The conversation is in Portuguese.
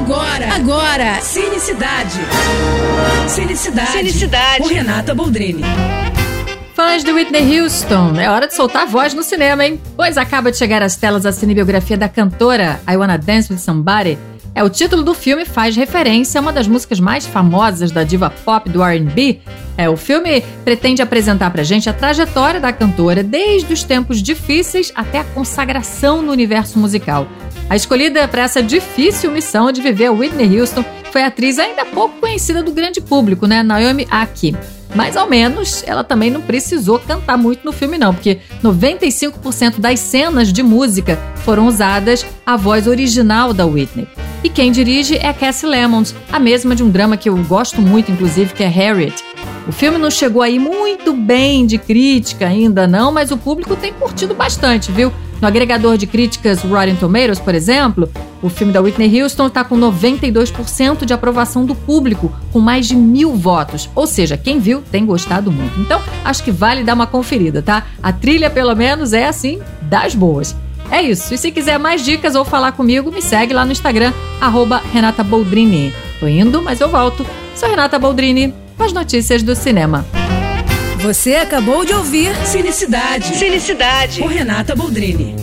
Agora, agora, Cinecidade. Cinecidade. Cinecidade. Com Renata Boldrini. Fãs de Whitney Houston, é hora de soltar a voz no cinema, hein? Pois acaba de chegar às telas a cinebiografia da cantora I Wanna Dance With Somebody. É, o título do filme faz referência a uma das músicas mais famosas da diva pop do R&B. É, o filme pretende apresentar pra gente a trajetória da cantora desde os tempos difíceis até a consagração no universo musical. A escolhida para essa difícil missão de viver Whitney Houston foi a atriz ainda pouco conhecida do grande público, né, Naomi Aki. Mas ao menos ela também não precisou cantar muito no filme, não, porque 95% das cenas de música foram usadas a voz original da Whitney. E quem dirige é Cassie Lemons, a mesma de um drama que eu gosto muito, inclusive, que é Harriet. O filme não chegou aí muito bem de crítica ainda não, mas o público tem curtido bastante, viu? No agregador de críticas Rotten Tomatoes, por exemplo, o filme da Whitney Houston está com 92% de aprovação do público, com mais de mil votos. Ou seja, quem viu tem gostado muito. Então, acho que vale dar uma conferida, tá? A trilha, pelo menos, é assim, das boas. É isso. E se quiser mais dicas ou falar comigo, me segue lá no Instagram, arroba Renata Boldrini. Tô indo, mas eu volto. Sou Renata Boldrini, com as notícias do cinema. Você acabou de ouvir Cinecidade. Cinecidade. Com Renata Boldrini.